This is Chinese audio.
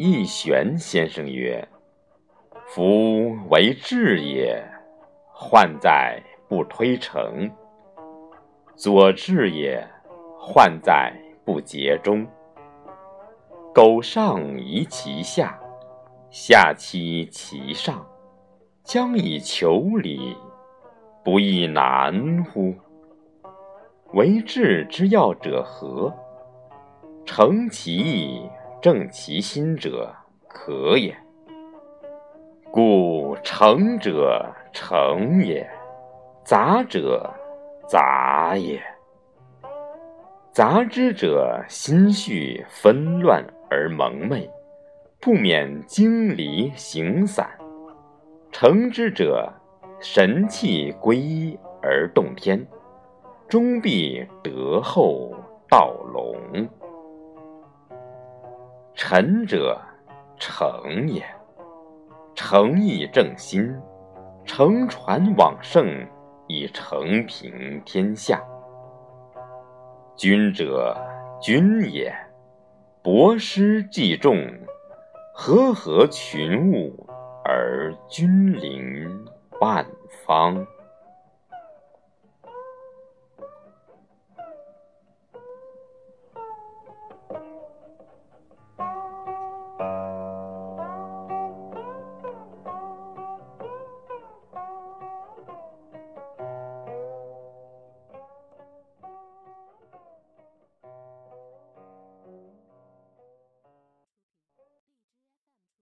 易玄先生曰：“夫为治也，患在不推诚；左治也，患在不竭中。苟上移其下，下欺其上，将以求理，不亦难乎？为治之要者何？诚其意。”正其心者可也，故诚者诚也，杂者杂也。杂之者心绪纷乱而蒙昧，不免经离形散；诚之者神气归一而动天，终必得厚道隆。臣者，诚也。诚意正心，诚传往圣，以诚平天下。君者，君也。博施济众，和合群物而君临万方。